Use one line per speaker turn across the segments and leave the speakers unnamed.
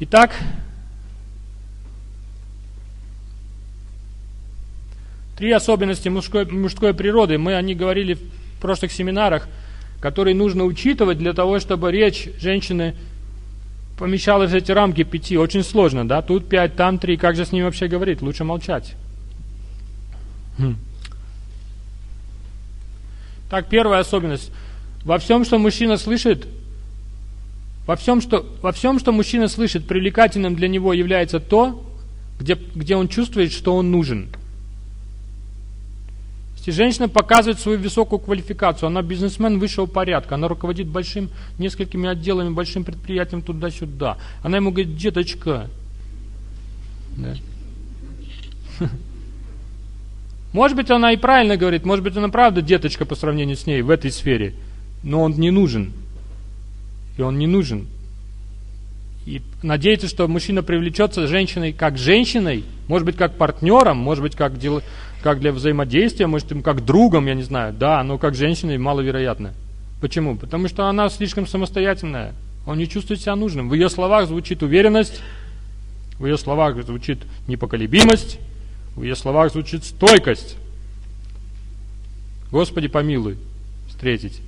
Итак, три особенности мужской, мужской природы. Мы о них говорили в прошлых семинарах, которые нужно учитывать для того, чтобы речь женщины помещалась в эти рамки пяти. Очень сложно, да? Тут пять, там три. Как же с ними вообще говорить? Лучше молчать. Хм. Так, первая особенность. Во всем, что мужчина слышит, во всем, что, во всем, что мужчина слышит, привлекательным для него является то, где, где он чувствует, что он нужен. Если женщина показывает свою высокую квалификацию, она бизнесмен высшего порядка, она руководит большим, несколькими отделами, большим предприятием туда-сюда. Она ему говорит, деточка, да. Может быть, она и правильно говорит, может быть, она правда деточка по сравнению с ней в этой сфере, но он не нужен. И он не нужен. И надеяться, что мужчина привлечется женщиной как женщиной, может быть, как партнером, может быть, как, дел, как для взаимодействия, может, как другом, я не знаю. Да, но как женщиной маловероятно. Почему? Потому что она слишком самостоятельная. Он не чувствует себя нужным. В ее словах звучит уверенность, в ее словах звучит непоколебимость, в ее словах звучит стойкость. Господи, помилуй, встретить.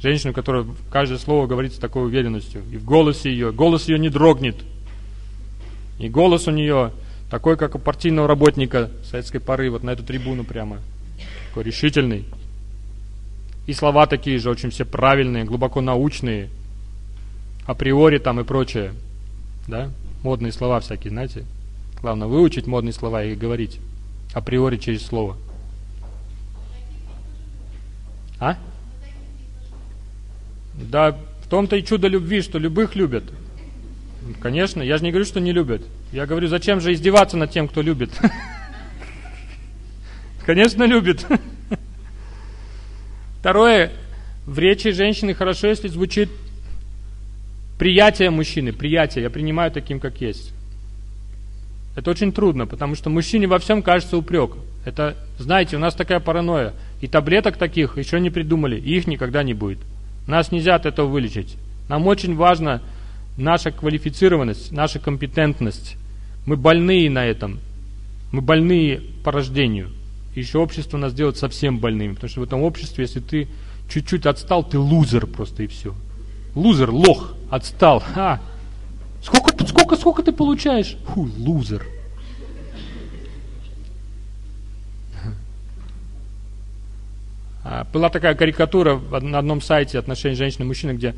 Женщину, которая каждое слово говорит с такой уверенностью. И в голосе ее, голос ее не дрогнет. И голос у нее такой, как у партийного работника советской поры, вот на эту трибуну прямо. Такой решительный. И слова такие же, очень все правильные, глубоко научные. Априори там и прочее. Да? Модные слова всякие, знаете. Главное выучить модные слова и говорить априори через слово. А? Да, в том-то и чудо любви, что любых любят. Конечно, я же не говорю, что не любят. Я говорю, зачем же издеваться над тем, кто любит? Конечно, любит. Второе, в речи женщины хорошо, если звучит приятие мужчины, приятие, я принимаю таким, как есть. Это очень трудно, потому что мужчине во всем кажется упрек. Это, знаете, у нас такая паранойя. И таблеток таких еще не придумали, и их никогда не будет. Нас нельзя от этого вылечить. Нам очень важна наша квалифицированность, наша компетентность. Мы больные на этом. Мы больные по рождению. И еще общество нас делает совсем больными. Потому что в этом обществе, если ты чуть-чуть отстал, ты лузер просто и все. Лузер, лох, отстал. Ха, Сколько, сколько, сколько ты получаешь? Фу, лузер. А, была такая карикатура на одном сайте отношений женщины и мужчины, где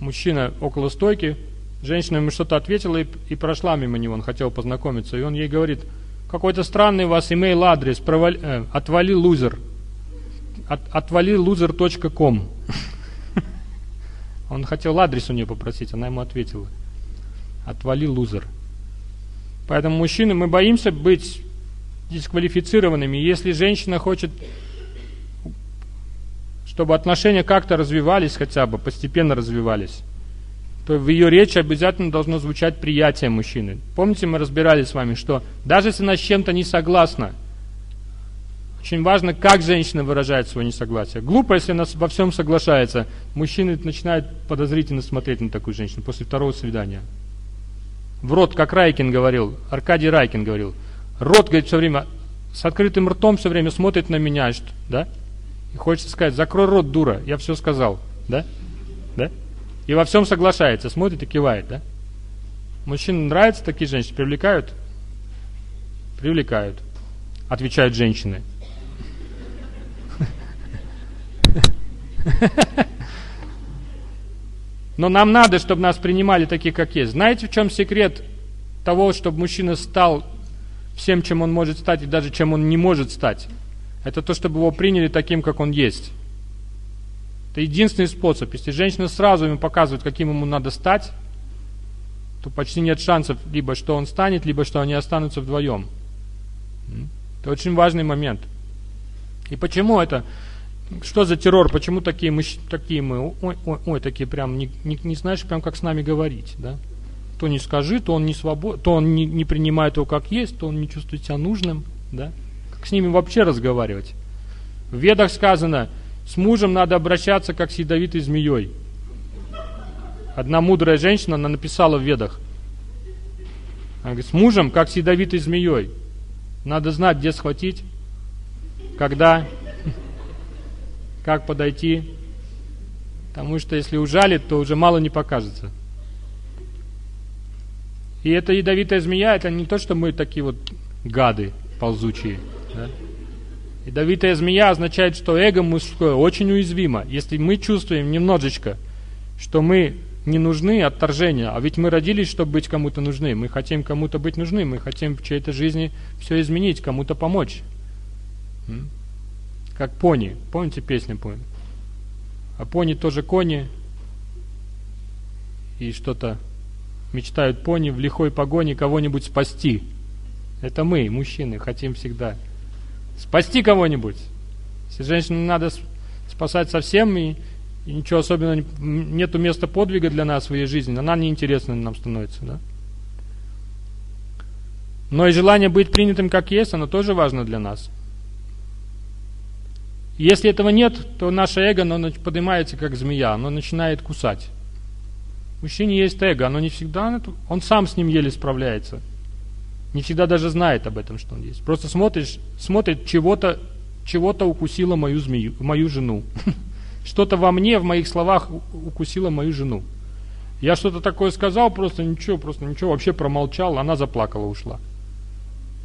мужчина около стойки, женщина ему что-то ответила и, и прошла мимо него, он хотел познакомиться, и он ей говорит, какой-то странный у вас имейл адрес, провали, э, отвали лузер, от, отвали лузер.ком. Он хотел адрес у нее попросить, она ему ответила. Отвали, лузер. Поэтому, мужчины, мы боимся быть дисквалифицированными. Если женщина хочет, чтобы отношения как-то развивались хотя бы, постепенно развивались, то в ее речи обязательно должно звучать приятие мужчины. Помните, мы разбирали с вами, что даже если она с чем-то не согласна, очень важно, как женщина выражает свое несогласие. Глупо, если она во всем соглашается. Мужчины начинают подозрительно смотреть на такую женщину после второго свидания в рот, как Райкин говорил, Аркадий Райкин говорил, рот, говорит, все время, с открытым ртом все время смотрит на меня, что, да? И хочется сказать, закрой рот, дура, я все сказал, да? Да? И во всем соглашается, смотрит и кивает, да? Мужчинам нравятся такие женщины, привлекают? Привлекают, отвечают женщины. Но нам надо, чтобы нас принимали такие, как есть. Знаете, в чем секрет того, чтобы мужчина стал всем, чем он может стать, и даже чем он не может стать? Это то, чтобы его приняли таким, как он есть. Это единственный способ. Если женщина сразу ему показывает, каким ему надо стать, то почти нет шансов, либо что он станет, либо что они останутся вдвоем. Это очень важный момент. И почему это? Что за террор? Почему такие мы, такие мы, ой, ой, ой такие прям, не, не, не знаешь прям, как с нами говорить, да? То не скажи, то он не свобод, то он не, не принимает его как есть, то он не чувствует себя нужным, да? С ними вообще разговаривать? В ведах сказано, с мужем надо обращаться, как с ядовитой змеей. Одна мудрая женщина, она написала в ведах, Она говорит, с мужем, как с ядовитой змеей. Надо знать, где схватить, когда, как подойти. Потому что если ужалит, то уже мало не покажется. И эта ядовитая змея, это не то, что мы такие вот гады ползучие. Да? Ядовитая змея означает, что эго мужское очень уязвимо. Если мы чувствуем немножечко, что мы не нужны отторжения, а ведь мы родились, чтобы быть кому-то нужны. Мы хотим кому-то быть нужны, мы хотим в чьей-то жизни все изменить, кому-то помочь. Как пони. Помните песню пони? А пони тоже кони. И что-то мечтают пони в лихой погоне кого-нибудь спасти. Это мы, мужчины, хотим всегда спасти кого-нибудь. Если женщину надо спасать совсем, и, и ничего особенного, нету места подвига для нас в ее жизни, она неинтересна нам становится. Да? Но и желание быть принятым как есть, оно тоже важно для нас. Если этого нет, то наше эго, оно поднимается как змея, оно начинает кусать. В мужчине есть эго, оно не всегда, он сам с ним еле справляется. Не всегда даже знает об этом, что он есть. Просто смотришь, смотрит, чего-то чего-то укусило мою змею, мою жену. Что-то во мне, в моих словах укусило мою жену. Я что-то такое сказал, просто ничего, просто ничего, вообще промолчал, она заплакала, ушла.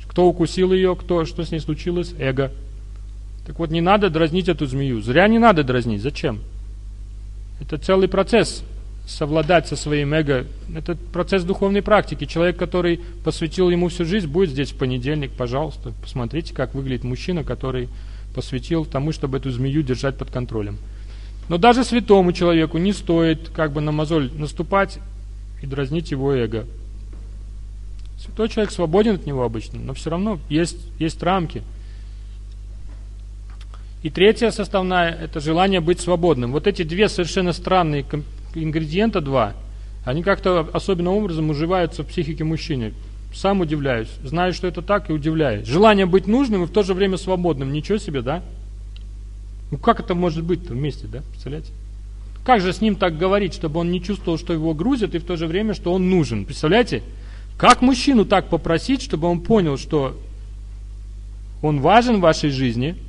Кто укусил ее, кто, что с ней случилось? Эго. Так вот, не надо дразнить эту змею. Зря не надо дразнить. Зачем? Это целый процесс совладать со своим эго. Это процесс духовной практики. Человек, который посвятил ему всю жизнь, будет здесь в понедельник, пожалуйста. Посмотрите, как выглядит мужчина, который посвятил тому, чтобы эту змею держать под контролем. Но даже святому человеку не стоит как бы на мозоль наступать и дразнить его эго. Святой человек свободен от него обычно, но все равно есть, есть рамки – и третья составная – это желание быть свободным. Вот эти две совершенно странные ингредиента, два, они как-то особенным образом уживаются в психике мужчины. Сам удивляюсь. Знаю, что это так, и удивляюсь. Желание быть нужным и в то же время свободным. Ничего себе, да? Ну как это может быть вместе, да? Представляете? Как же с ним так говорить, чтобы он не чувствовал, что его грузят, и в то же время, что он нужен? Представляете? Как мужчину так попросить, чтобы он понял, что он важен в вашей жизни –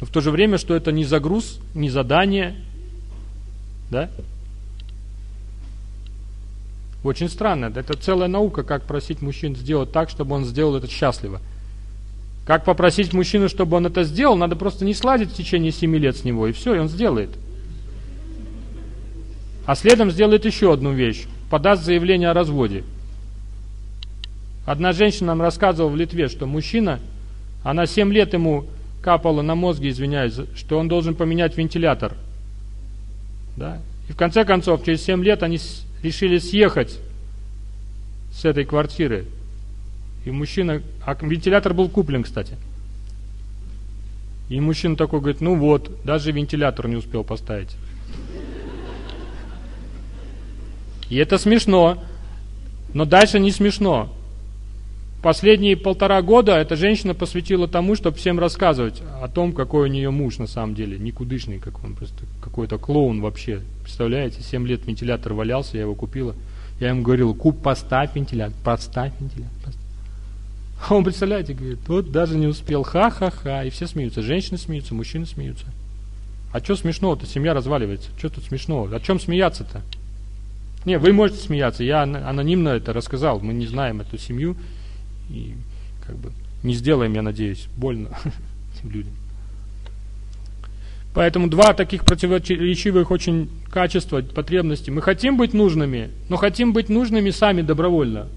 но в то же время, что это не загруз, не задание, да? Очень странно. Это целая наука, как просить мужчин сделать так, чтобы он сделал это счастливо. Как попросить мужчину, чтобы он это сделал, надо просто не сладить в течение семи лет с него, и все, и он сделает. А следом сделает еще одну вещь. Подаст заявление о разводе. Одна женщина нам рассказывала в Литве, что мужчина, она семь лет ему капало на мозге, извиняюсь, что он должен поменять вентилятор. Да? И в конце концов, через 7 лет они решили съехать с этой квартиры. И мужчина, а вентилятор был куплен, кстати. И мужчина такой говорит, ну вот, даже вентилятор не успел поставить. И это смешно, но дальше не смешно. Последние полтора года эта женщина посвятила тому, чтобы всем рассказывать о том, какой у нее муж на самом деле. Никудышный, как он просто какой-то клоун вообще. Представляете, 7 лет вентилятор валялся, я его купила. Я ему говорил, куп, поставь вентилятор, поставь вентилятор. Поставь. А он, представляете, говорит, вот даже не успел, ха-ха-ха. И все смеются, женщины смеются, мужчины смеются. А что смешного-то? Семья разваливается. Что тут смешного? О чем смеяться-то? Не, вы можете смеяться. Я анонимно это рассказал. Мы не знаем эту семью. И как бы не сделаем, я надеюсь, больно этим людям. Поэтому два таких противоречивых очень качества, потребности. Мы хотим быть нужными, но хотим быть нужными сами добровольно.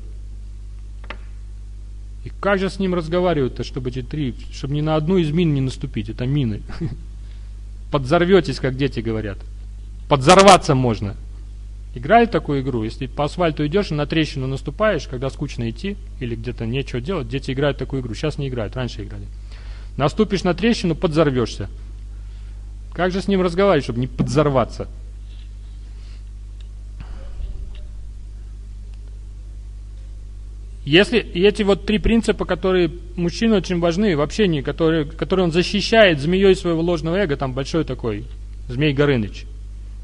И как же с ним разговаривают-то, чтобы эти три, чтобы ни на одну из мин не наступить, это мины. Подзорветесь, как дети говорят. Подзорваться можно. Играли такую игру? Если по асфальту идешь и на трещину наступаешь, когда скучно идти или где-то нечего делать, дети играют такую игру. Сейчас не играют, раньше играли. Наступишь на трещину, подзорвешься. Как же с ним разговаривать, чтобы не подзорваться? Если эти вот три принципа, которые мужчине очень важны в общении, которые, которые он защищает змеей своего ложного эго, там большой такой змей Горыныч –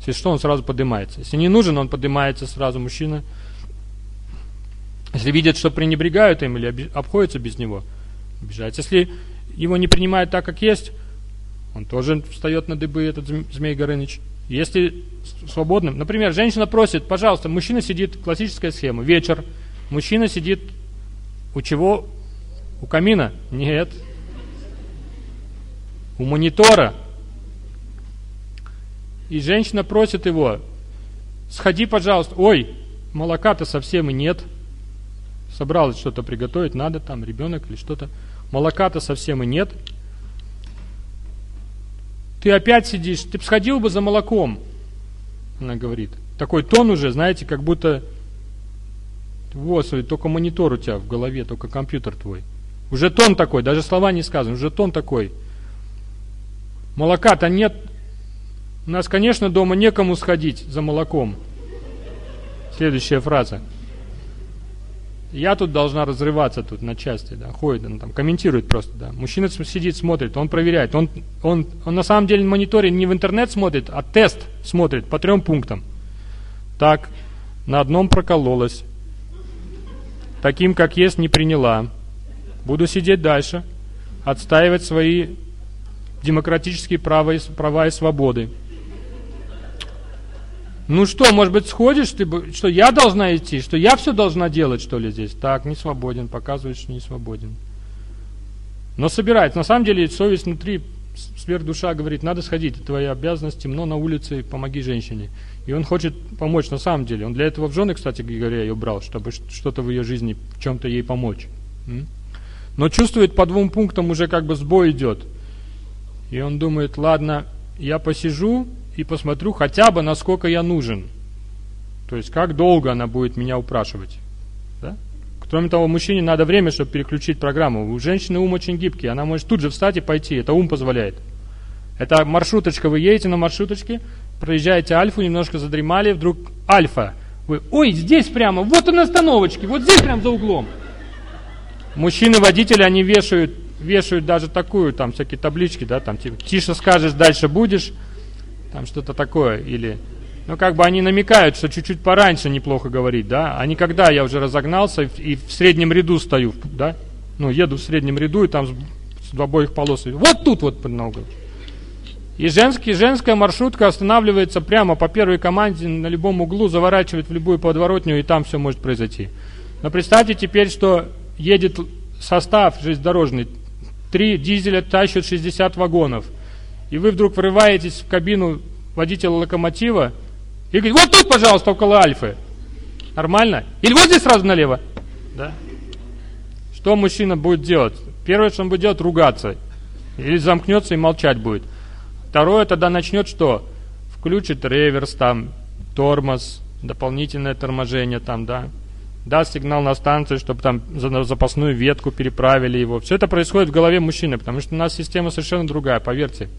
если что, он сразу поднимается. Если не нужен, он поднимается сразу, мужчина. Если видят, что пренебрегают им или обходятся без него, обижаются. Если его не принимают так, как есть, он тоже встает на дыбы, этот Змей Горыныч. Если свободным, например, женщина просит, пожалуйста, мужчина сидит, классическая схема, вечер, мужчина сидит у чего? У камина? Нет. У монитора. И женщина просит его, сходи, пожалуйста. Ой, молока-то совсем и нет. Собралась что-то приготовить, надо там, ребенок или что-то. Молока-то совсем и нет. Ты опять сидишь, ты бы сходил бы за молоком, она говорит. Такой тон уже, знаете, как будто вот, только монитор у тебя в голове, только компьютер твой. Уже тон такой, даже слова не сказаны, уже тон такой. Молока-то нет. У нас, конечно, дома некому сходить за молоком. Следующая фраза. Я тут должна разрываться тут на части, да, ходит, он там комментирует просто, да. Мужчина сидит, смотрит, он проверяет. Он, он, он на самом деле мониторе не в интернет смотрит, а тест смотрит по трем пунктам. Так, на одном прокололась, таким, как есть, не приняла. Буду сидеть дальше, отстаивать свои демократические права и, права и свободы. Ну что, может быть, сходишь, ты, что я должна идти, что я все должна делать, что ли, здесь? Так, не свободен, показывает, что не свободен. Но собирает. На самом деле, совесть внутри, сверхдуша говорит, надо сходить, твоя обязанность, темно на улице, помоги женщине. И он хочет помочь на самом деле. Он для этого в жены, кстати говоря, ее брал, чтобы что-то в ее жизни, в чем-то ей помочь. Но чувствует по двум пунктам уже как бы сбой идет. И он думает, ладно, я посижу и посмотрю хотя бы, насколько я нужен. То есть, как долго она будет меня упрашивать. Кроме того, мужчине надо время, чтобы переключить программу. У женщины ум очень гибкий. Она может тут же встать и пойти. Это ум позволяет. Это маршруточка. Вы едете на маршруточке, проезжаете Альфу, немножко задремали, вдруг Альфа. Вы, ой, здесь прямо, вот он остановочке, вот здесь прямо за углом. Мужчины-водители, они вешают вешают даже такую, там всякие таблички, да, там типа тише скажешь, дальше будешь, там что-то такое, или, ну как бы они намекают, что чуть-чуть пораньше неплохо говорить, да, а не когда я уже разогнался и, в среднем ряду стою, да, ну еду в среднем ряду и там с, с обоих полос, вот тут вот много. И женский, женская маршрутка останавливается прямо по первой команде на любом углу, заворачивает в любую подворотню, и там все может произойти. Но представьте теперь, что едет состав железнодорожный три дизеля тащат 60 вагонов, и вы вдруг врываетесь в кабину водителя локомотива и говорите, вот тут, пожалуйста, около Альфы. Нормально? Или вот здесь сразу налево? Да? Что мужчина будет делать? Первое, что он будет делать, ругаться. Или замкнется и молчать будет. Второе, тогда начнет что? Включит реверс, там, тормоз, дополнительное торможение там, да, даст сигнал на станцию, чтобы там за запасную ветку переправили его. Все это происходит в голове мужчины, потому что у нас система совершенно другая, поверьте.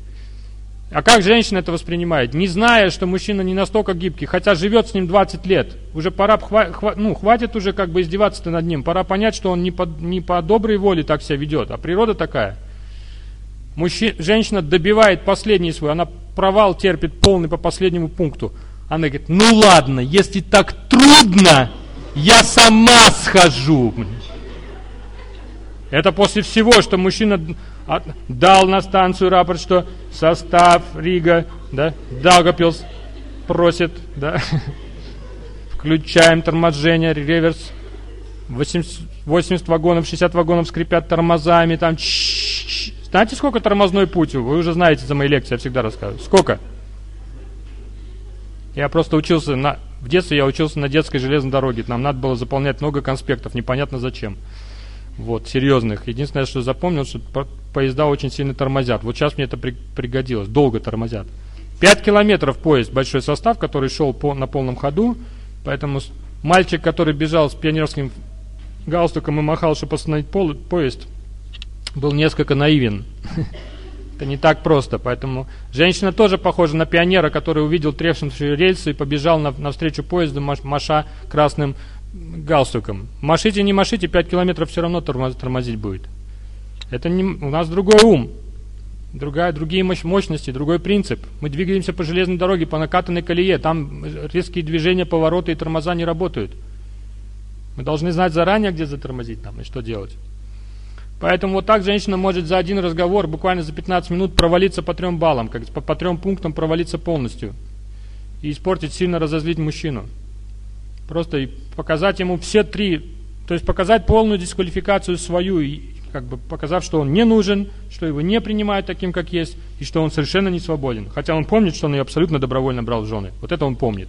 А как женщина это воспринимает? Не зная, что мужчина не настолько гибкий, хотя живет с ним 20 лет. Уже пора, хва, хва, ну, хватит уже как бы издеваться над ним. Пора понять, что он не по, не по доброй воле так себя ведет, а природа такая. Мужчина, женщина добивает последний свой, она провал терпит полный по последнему пункту. Она говорит, ну ладно, если так трудно, я сама схожу. Это после всего, что мужчина дал на станцию рапорт, что состав Рига, да, Даугапилс просит, да, включаем торможение, реверс, 80, 80 вагонов, 60 вагонов скрипят тормозами, там, знаете, сколько тормозной путь? Вы уже знаете за мои лекции, я всегда рассказываю. Сколько? Я просто учился на в детстве я учился на детской железной дороге. Нам надо было заполнять много конспектов, непонятно зачем. Вот, серьезных. Единственное, что запомнил, что поезда очень сильно тормозят. Вот сейчас мне это при, пригодилось. Долго тормозят. 5 километров поезд, большой состав, который шел по, на полном ходу. Поэтому мальчик, который бежал с пионерским галстуком и махал, чтобы остановить пол, поезд, был несколько наивен. Это не так просто, поэтому женщина тоже похожа на пионера, который увидел тревшую рельсы и побежал на, навстречу поезду, маша красным галстуком. Машите, не машите, 5 километров все равно тормозить будет. Это не, у нас другой ум, другая, другие мощности, другой принцип. Мы двигаемся по железной дороге, по накатанной колее, там резкие движения, повороты и тормоза не работают. Мы должны знать заранее, где затормозить там и что делать. Поэтому вот так женщина может за один разговор, буквально за 15 минут, провалиться по трем баллам, как по, по трем пунктам провалиться полностью. И испортить, сильно разозлить мужчину. Просто показать ему все три, то есть показать полную дисквалификацию свою, и как бы показав, что он не нужен, что его не принимают таким, как есть, и что он совершенно не свободен. Хотя он помнит, что он ее абсолютно добровольно брал в жены. Вот это он помнит.